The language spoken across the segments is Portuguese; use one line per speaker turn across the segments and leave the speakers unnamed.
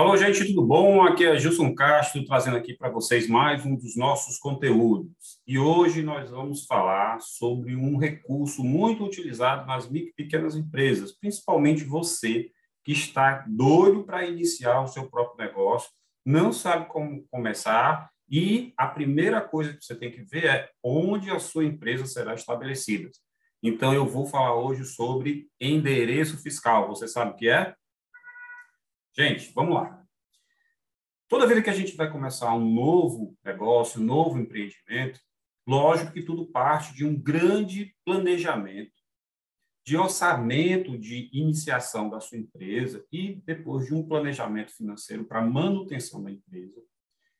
Falou, gente, tudo bom? Aqui é Gilson Castro, trazendo aqui para vocês mais um dos nossos conteúdos. E hoje nós vamos falar sobre um recurso muito utilizado nas pequenas empresas, principalmente você que está doido para iniciar o seu próprio negócio, não sabe como começar e a primeira coisa que você tem que ver é onde a sua empresa será estabelecida. Então, eu vou falar hoje sobre endereço fiscal. Você sabe o que é? Gente, vamos lá. Toda vez que a gente vai começar um novo negócio, um novo empreendimento, lógico que tudo parte de um grande planejamento, de orçamento de iniciação da sua empresa e depois de um planejamento financeiro para manutenção da empresa.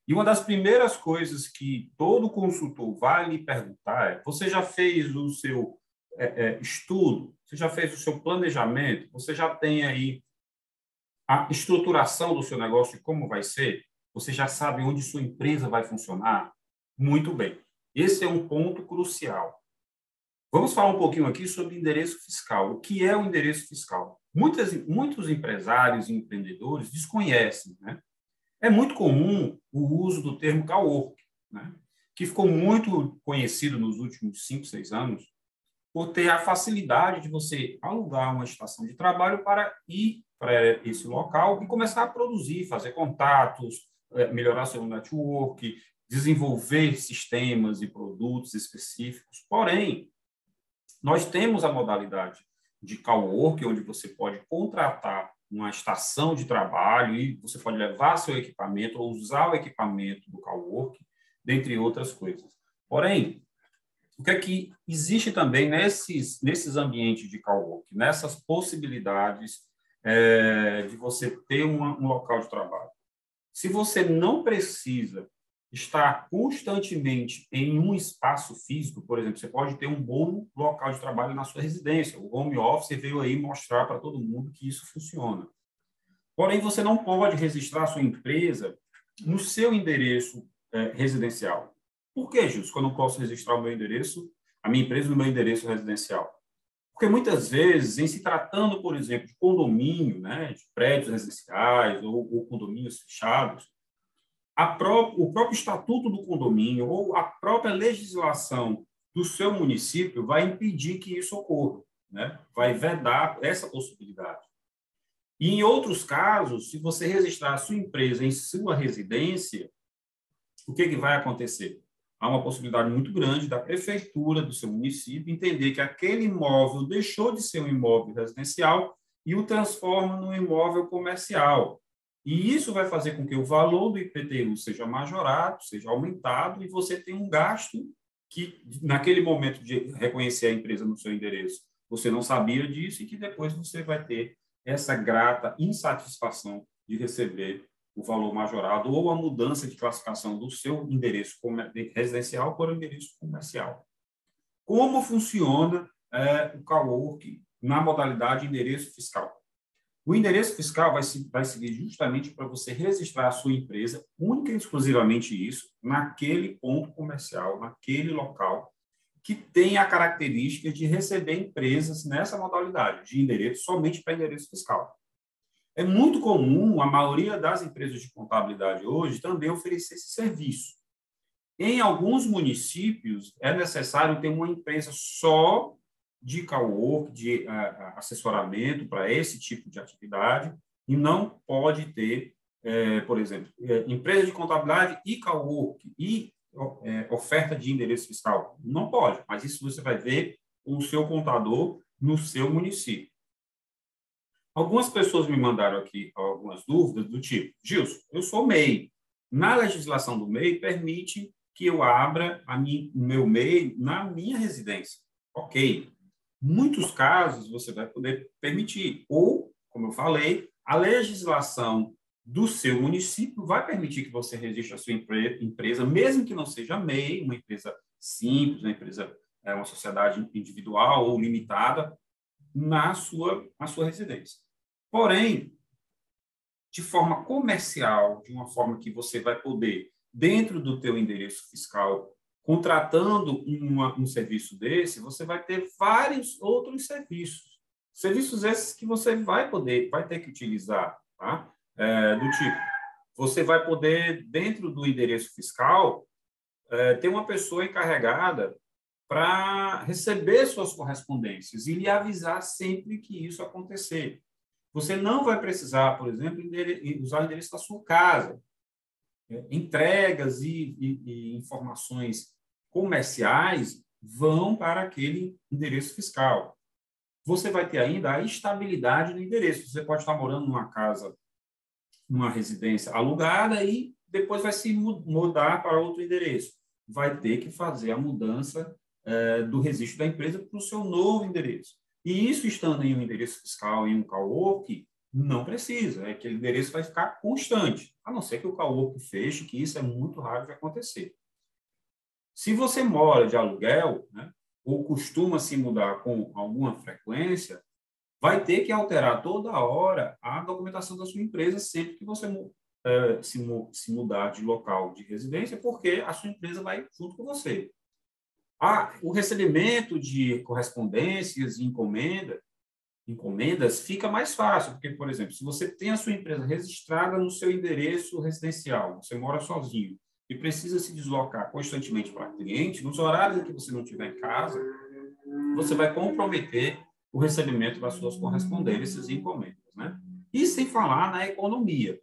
E uma das primeiras coisas que todo consultor vai lhe perguntar é: você já fez o seu é, é, estudo? Você já fez o seu planejamento? Você já tem aí a estruturação do seu negócio como vai ser, você já sabe onde sua empresa vai funcionar? Muito bem. Esse é um ponto crucial. Vamos falar um pouquinho aqui sobre endereço fiscal. O que é o endereço fiscal? Muitas, muitos empresários e empreendedores desconhecem. Né? É muito comum o uso do termo cowork, né? que ficou muito conhecido nos últimos cinco, seis anos, por ter a facilidade de você alugar uma estação de trabalho para ir para esse local e começar a produzir, fazer contatos, eh, melhorar seu network, desenvolver sistemas e produtos específicos. Porém, nós temos a modalidade de cowork, onde você pode contratar uma estação de trabalho e você pode levar seu equipamento ou usar o equipamento do cowork, dentre outras coisas. Porém, o que é que existe também nesses, nesses ambientes de cowork, nessas possibilidades é, de você ter uma, um local de trabalho. Se você não precisa estar constantemente em um espaço físico, por exemplo, você pode ter um bom local de trabalho na sua residência. O home office veio aí mostrar para todo mundo que isso funciona. Porém, você não pode registrar sua empresa no seu endereço é, residencial. Por que, Gilson, que eu não posso registrar o meu endereço, a minha empresa no meu endereço residencial? Porque muitas vezes, em se tratando, por exemplo, de condomínio, né, de prédios residenciais ou, ou condomínios fechados, pró o próprio estatuto do condomínio ou a própria legislação do seu município vai impedir que isso ocorra, né? vai vedar essa possibilidade. E em outros casos, se você registrar a sua empresa em sua residência, o que, que vai acontecer? Há uma possibilidade muito grande da prefeitura do seu município entender que aquele imóvel deixou de ser um imóvel residencial e o transforma num imóvel comercial. E isso vai fazer com que o valor do IPTU seja majorado, seja aumentado, e você tenha um gasto que, naquele momento de reconhecer a empresa no seu endereço, você não sabia disso e que depois você vai ter essa grata insatisfação de receber o valor majorado ou a mudança de classificação do seu endereço residencial para o endereço comercial. Como funciona é, o CalWork na modalidade endereço fiscal? O endereço fiscal vai, vai seguir justamente para você registrar a sua empresa, única e exclusivamente isso, naquele ponto comercial, naquele local, que tem a característica de receber empresas nessa modalidade de endereço somente para endereço fiscal. É muito comum a maioria das empresas de contabilidade hoje também oferecer esse serviço. Em alguns municípios, é necessário ter uma empresa só de cowork, de uh, assessoramento para esse tipo de atividade, e não pode ter, é, por exemplo, é, empresa de contabilidade e cowork, e é, oferta de endereço fiscal. Não pode, mas isso você vai ver o seu contador no seu município. Algumas pessoas me mandaram aqui algumas dúvidas do tipo, Gilson, eu sou MEI. Na legislação do MEI permite que eu abra o meu MEI na minha residência. Ok. Muitos casos você vai poder permitir. Ou, como eu falei, a legislação do seu município vai permitir que você registre a sua empresa, mesmo que não seja MEI, uma empresa simples, uma empresa, é, uma sociedade individual ou limitada, na sua, na sua residência. Porém, de forma comercial, de uma forma que você vai poder, dentro do teu endereço fiscal, contratando uma, um serviço desse, você vai ter vários outros serviços. Serviços esses que você vai poder, vai ter que utilizar, tá? é, do tipo, você vai poder, dentro do endereço fiscal, é, ter uma pessoa encarregada para receber suas correspondências e lhe avisar sempre que isso acontecer. Você não vai precisar, por exemplo, usar o endereço da sua casa. É, entregas e, e, e informações comerciais vão para aquele endereço fiscal. Você vai ter ainda a estabilidade do endereço. Você pode estar morando numa casa, numa residência alugada e depois vai se mudar para outro endereço. Vai ter que fazer a mudança é, do registro da empresa para o seu novo endereço. E isso estando em um endereço fiscal em um cowork, não precisa, é que aquele endereço vai ficar constante, a não ser que o cowork feche, que isso é muito raro de acontecer. Se você mora de aluguel, né, ou costuma se mudar com alguma frequência, vai ter que alterar toda hora a documentação da sua empresa sempre que você é, se, se mudar de local de residência, porque a sua empresa vai junto com você. Ah, o recebimento de correspondências e encomenda, encomendas fica mais fácil, porque, por exemplo, se você tem a sua empresa registrada no seu endereço residencial, você mora sozinho e precisa se deslocar constantemente para cliente, nos horários em que você não estiver em casa, você vai comprometer o recebimento das suas correspondências e encomendas, né? E sem falar na economia.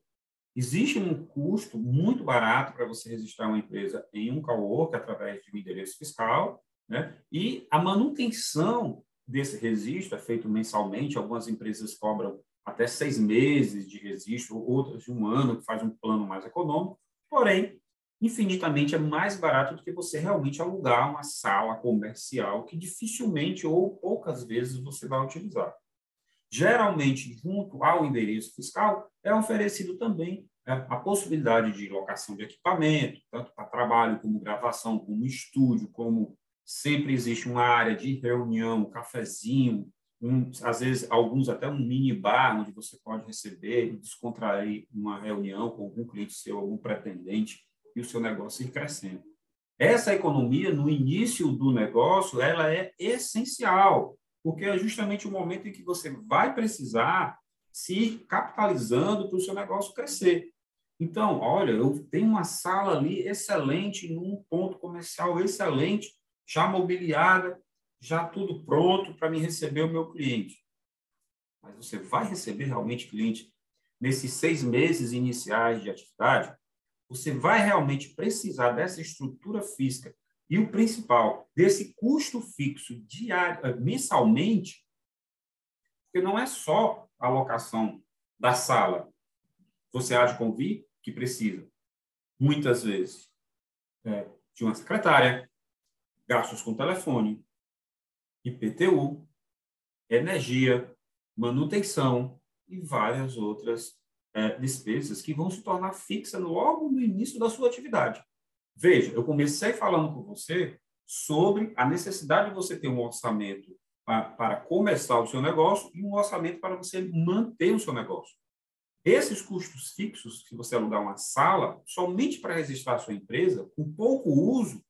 Existe um custo muito barato para você registrar uma empresa em um cowork através de um endereço fiscal, né? E a manutenção desse registro é feito mensalmente. Algumas empresas cobram até seis meses de registro, outras de um ano, que faz um plano mais econômico. Porém, infinitamente é mais barato do que você realmente alugar uma sala comercial que dificilmente ou poucas vezes você vai utilizar. Geralmente, junto ao endereço fiscal, é oferecido também né, a possibilidade de locação de equipamento, tanto para trabalho como gravação, como estúdio, como sempre existe uma área de reunião, um cafezinho, um, às vezes alguns até um mini bar onde você pode receber e descontrair uma reunião com algum cliente seu, algum pretendente e o seu negócio ir crescendo. Essa economia no início do negócio, ela é essencial, porque é justamente o momento em que você vai precisar se capitalizando para o seu negócio crescer. Então, olha, eu tenho uma sala ali excelente, num ponto comercial excelente, já mobiliada, já tudo pronto para me receber o meu cliente. Mas você vai receber realmente cliente nesses seis meses iniciais de atividade? Você vai realmente precisar dessa estrutura física e o principal, desse custo fixo diário, eh, mensalmente, porque não é só a da sala. Você há de convir que precisa, muitas vezes, é, de uma secretária, gastos com telefone, IPTU, energia, manutenção e várias outras é, despesas que vão se tornar fixas logo no início da sua atividade. Veja, eu comecei falando com você sobre a necessidade de você ter um orçamento para começar o seu negócio e um orçamento para você manter o seu negócio. Esses custos fixos, se você alugar uma sala, somente para registrar a sua empresa, com pouco uso,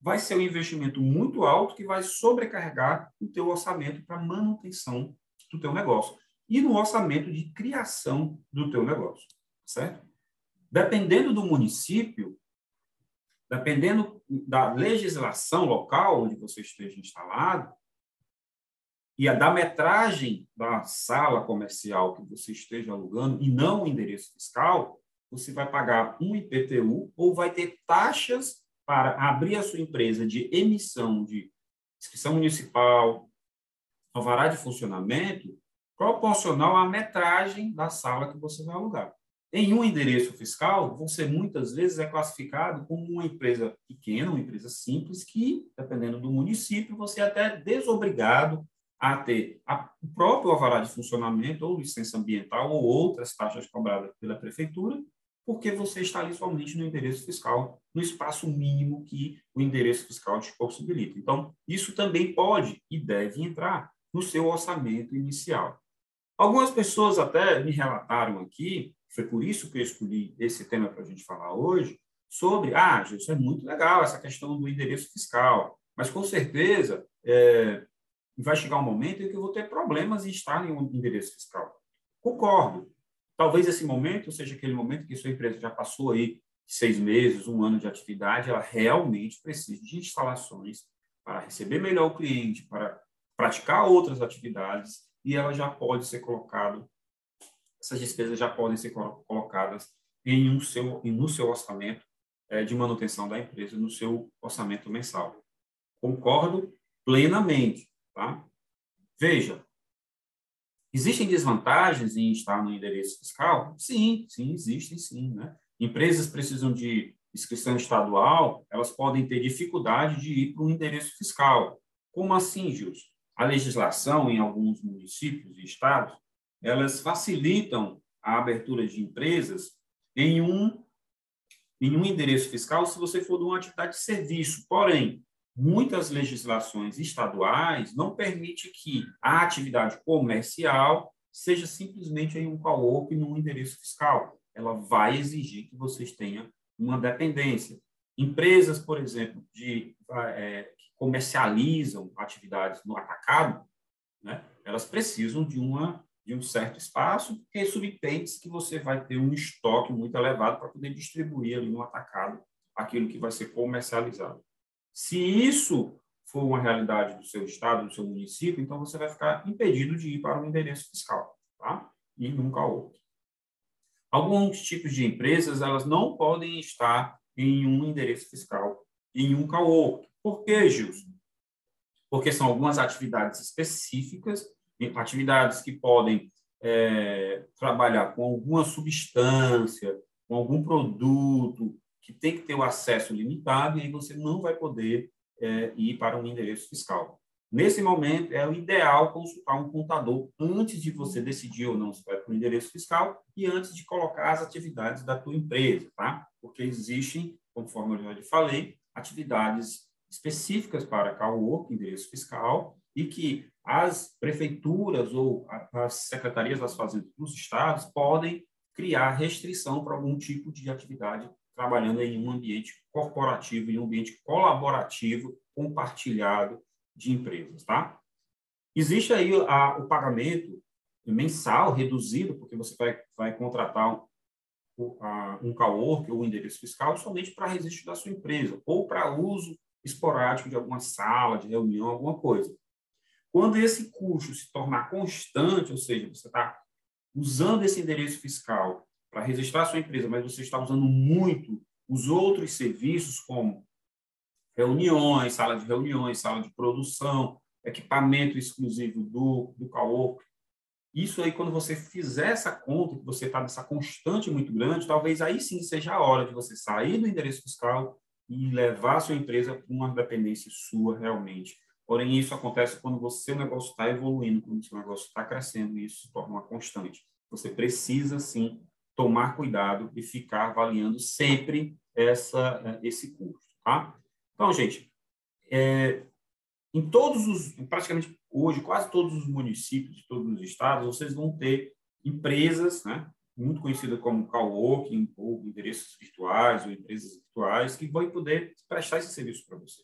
vai ser um investimento muito alto que vai sobrecarregar o teu orçamento para manutenção do teu negócio e no orçamento de criação do teu negócio, certo? Dependendo do município, dependendo da legislação local onde você esteja instalado, e a da metragem da sala comercial que você esteja alugando, e não o endereço fiscal, você vai pagar um IPTU ou vai ter taxas para abrir a sua empresa de emissão de inscrição municipal, alvará de funcionamento, proporcional à metragem da sala que você vai alugar. Em um endereço fiscal, você muitas vezes é classificado como uma empresa pequena, uma empresa simples, que, dependendo do município, você é até desobrigado a ter a, o próprio alvará de funcionamento, ou licença ambiental, ou outras taxas cobradas pela prefeitura, porque você está ali somente no endereço fiscal, no espaço mínimo que o endereço fiscal te possibilita. Então, isso também pode e deve entrar no seu orçamento inicial. Algumas pessoas até me relataram aqui foi por isso que eu escolhi esse tema para a gente falar hoje, sobre, ah, isso é muito legal, essa questão do endereço fiscal, mas com certeza é, vai chegar um momento em que eu vou ter problemas em estar em um endereço fiscal. Concordo, Talvez esse momento seja aquele momento que sua empresa já passou aí seis meses, um ano de atividade, ela realmente precisa de instalações para receber melhor o cliente, para praticar outras atividades, e ela já pode ser colocado, essas despesas já podem ser colocadas em um seu, no seu orçamento é, de manutenção da empresa, no seu orçamento mensal. Concordo plenamente, tá? Veja, existem desvantagens em estar no endereço fiscal? Sim, sim, existem sim, né? Empresas precisam de inscrição estadual, elas podem ter dificuldade de ir para um endereço fiscal. Como assim, Gilson? A legislação em alguns municípios e estados, elas facilitam a abertura de empresas em um em um endereço fiscal se você for de uma atividade de serviço. Porém, muitas legislações estaduais não permitem que a atividade comercial seja simplesmente um co-op num endereço fiscal. Ela vai exigir que vocês tenham uma dependência. Empresas, por exemplo, de, é, que comercializam atividades no atacado, né, elas precisam de, uma, de um certo espaço, porque subtende que você vai ter um estoque muito elevado para poder distribuir ali no atacado aquilo que vai ser comercializado. Se isso for uma realidade do seu estado, do seu município, então você vai ficar impedido de ir para um endereço fiscal, tá? E nunca outro. Alguns tipos de empresas, elas não podem estar em um endereço fiscal, em um co-work. Por quê, Gilson? Porque são algumas atividades específicas, atividades que podem é, trabalhar com alguma substância, com algum produto, que tem que ter o acesso limitado, e aí você não vai poder é, ir para um endereço fiscal. Nesse momento, é o ideal consultar um contador antes de você decidir ou não se vai para o endereço fiscal e antes de colocar as atividades da tua empresa, tá? Porque existem, conforme eu já falei, atividades específicas para CalWork, endereço fiscal, e que as prefeituras ou as secretarias das fazendas dos estados podem criar restrição para algum tipo de atividade trabalhando em um ambiente corporativo, em um ambiente colaborativo, compartilhado de empresas, tá? Existe aí a, o pagamento mensal reduzido, porque você vai, vai contratar um, a, um ou um endereço fiscal somente para registro da sua empresa, ou para uso esporádico de alguma sala de reunião, alguma coisa. Quando esse custo se tornar constante, ou seja, você está usando esse endereço fiscal para registrar sua empresa, mas você está usando muito os outros serviços, como reuniões, sala de reuniões, sala de produção, equipamento exclusivo do, do cowork. Isso aí, quando você fizer essa conta, que você está nessa constante muito grande, talvez aí sim seja a hora de você sair do endereço fiscal e levar a sua empresa para uma dependência sua realmente. Porém, isso acontece quando o seu negócio está evoluindo, quando o seu negócio está crescendo, e isso se torna uma constante. Você precisa, sim, tomar cuidado e ficar avaliando sempre essa, esse custo. Tá? Então, gente, é, em todos os, praticamente hoje, quase todos os municípios, todos os estados, vocês vão ter empresas, né, muito conhecidas como coworking, ou endereços virtuais, ou empresas virtuais, que vão poder prestar esse serviço para você.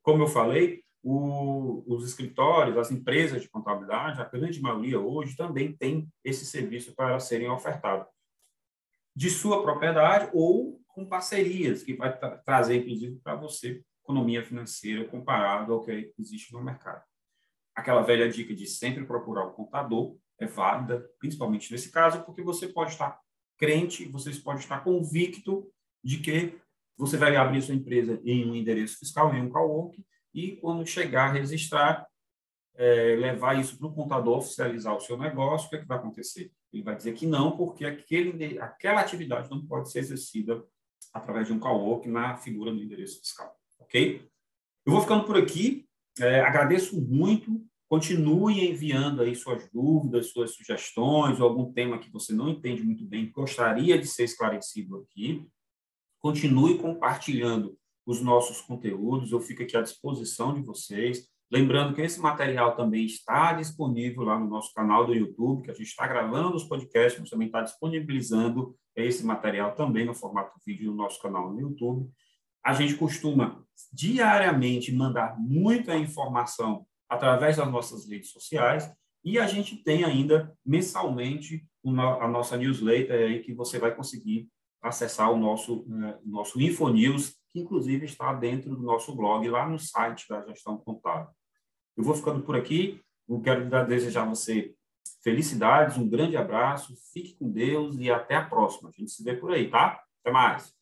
Como eu falei, o, os escritórios, as empresas de contabilidade, a grande maioria hoje também tem esse serviço para serem ofertados de sua propriedade ou com parcerias, que vai tra trazer, inclusive, para você economia financeira comparado ao que existe no mercado. Aquela velha dica de sempre procurar o contador é válida, principalmente nesse caso, porque você pode estar crente, você pode estar convicto de que você vai abrir sua empresa em um endereço fiscal, em um cowork, e quando chegar a registrar, é, levar isso para o contador oficializar o seu negócio, o que, é que vai acontecer? Ele vai dizer que não, porque aquele, aquela atividade não pode ser exercida através de um cowork na figura do endereço fiscal, ok? Eu vou ficando por aqui, é, agradeço muito, continue enviando aí suas dúvidas, suas sugestões, ou algum tema que você não entende muito bem, gostaria de ser esclarecido aqui, continue compartilhando os nossos conteúdos, eu fico aqui à disposição de vocês, Lembrando que esse material também está disponível lá no nosso canal do YouTube, que a gente está gravando os podcasts, mas também está disponibilizando esse material também no formato vídeo no nosso canal no YouTube. A gente costuma diariamente mandar muita informação através das nossas redes sociais e a gente tem ainda mensalmente a nossa newsletter aí que você vai conseguir acessar o nosso, uh, nosso InfoNews, que inclusive está dentro do nosso blog, lá no site da gestão contábil. Eu vou ficando por aqui. Eu quero desejar a você felicidades, um grande abraço, fique com Deus e até a próxima. A gente se vê por aí, tá? Até mais.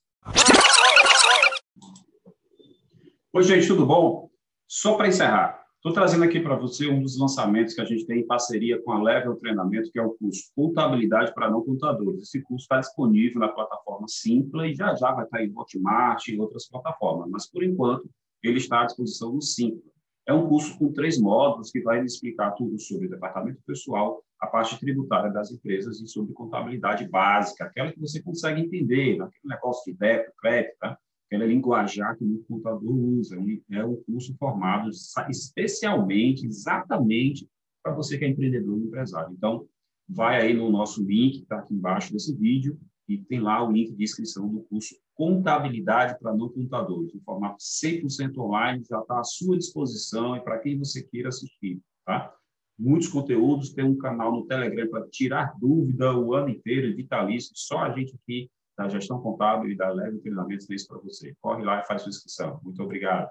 Oi, gente, tudo bom? Só para encerrar, estou trazendo aqui para você um dos lançamentos que a gente tem em parceria com a Level Treinamento, que é o curso Contabilidade para Não Contadores. Esse curso está disponível na plataforma Simpla e já já vai estar em Hotmart e outras plataformas, mas por enquanto ele está à disposição no Simpla. É um curso com três módulos que vai explicar tudo sobre o departamento pessoal, a parte tributária das empresas e sobre contabilidade básica, aquela que você consegue entender, aquele negócio de débito, crédito, tá? aquela linguajar que o contador usa. É um curso formado especialmente, exatamente, para você que é empreendedor e empresário. Então, vai aí no nosso link, está aqui embaixo desse vídeo, e tem lá o link de inscrição do curso Contabilidade para Não Contadores, em formato 100% online, já está à sua disposição e para quem você queira assistir, tá? Muitos conteúdos, tem um canal no Telegram para tirar dúvida o ano inteiro, vitalício, só a gente aqui da Gestão Contábil e da Leve Treinamentos tem isso para você. Corre lá e faz sua inscrição. Muito obrigado.